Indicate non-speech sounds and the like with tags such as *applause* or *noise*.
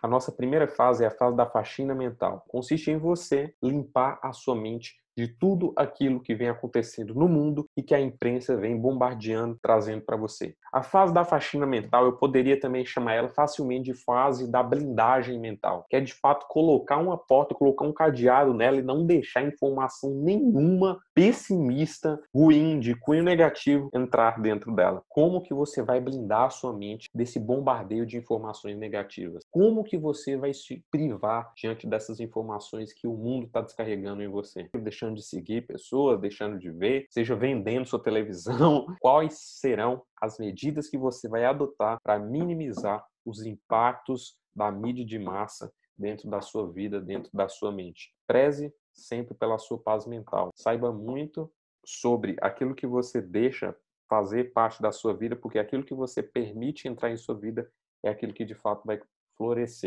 A nossa primeira fase é a fase da faxina mental. Consiste em você limpar a sua mente de tudo aquilo que vem acontecendo no mundo e que a imprensa vem bombardeando, trazendo para você. A fase da faxina mental, eu poderia também chamar ela facilmente de fase da blindagem mental, que é de fato colocar uma porta, colocar um cadeado nela e não deixar informação nenhuma pessimista, ruim, de cunho negativo entrar dentro dela. Como que você vai blindar a sua mente desse bombardeio de informações negativas? Como que você vai se privar diante dessas informações que o mundo está descarregando em você? Deixando deixando de seguir pessoas, deixando de ver, seja vendendo sua televisão, *laughs* quais serão as medidas que você vai adotar para minimizar os impactos da mídia de massa dentro da sua vida, dentro da sua mente. Preze sempre pela sua paz mental. Saiba muito sobre aquilo que você deixa fazer parte da sua vida, porque aquilo que você permite entrar em sua vida é aquilo que de fato vai florescer.